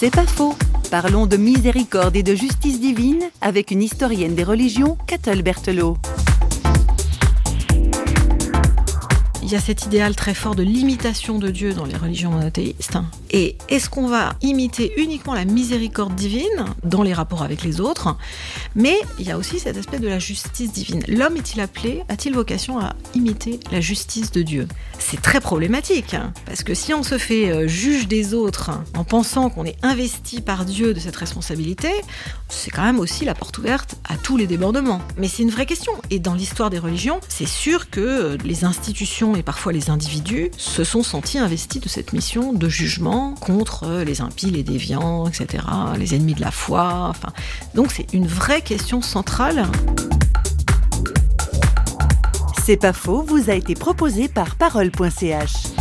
C'est pas faux. Parlons de miséricorde et de justice divine avec une historienne des religions, Catel Berthelot. Il y a cet idéal très fort de l'imitation de Dieu dans les religions monothéistes. Et est-ce qu'on va imiter uniquement la miséricorde divine dans les rapports avec les autres? Mais il y a aussi cet aspect de la justice divine. L'homme est-il appelé, a-t-il vocation à imiter la justice de Dieu? C'est très problématique, hein, parce que si on se fait euh, juge des autres en pensant qu'on est investi par Dieu de cette responsabilité, c'est quand même aussi la porte ouverte à tous les débordements. Mais c'est une vraie question. Et dans l'histoire des religions, c'est sûr que euh, les institutions et parfois les individus se sont sentis investis de cette mission de jugement contre les impies, les déviants, etc., les ennemis de la foi. Enfin, donc c'est une vraie question centrale. C'est pas faux, vous a été proposé par parole.ch.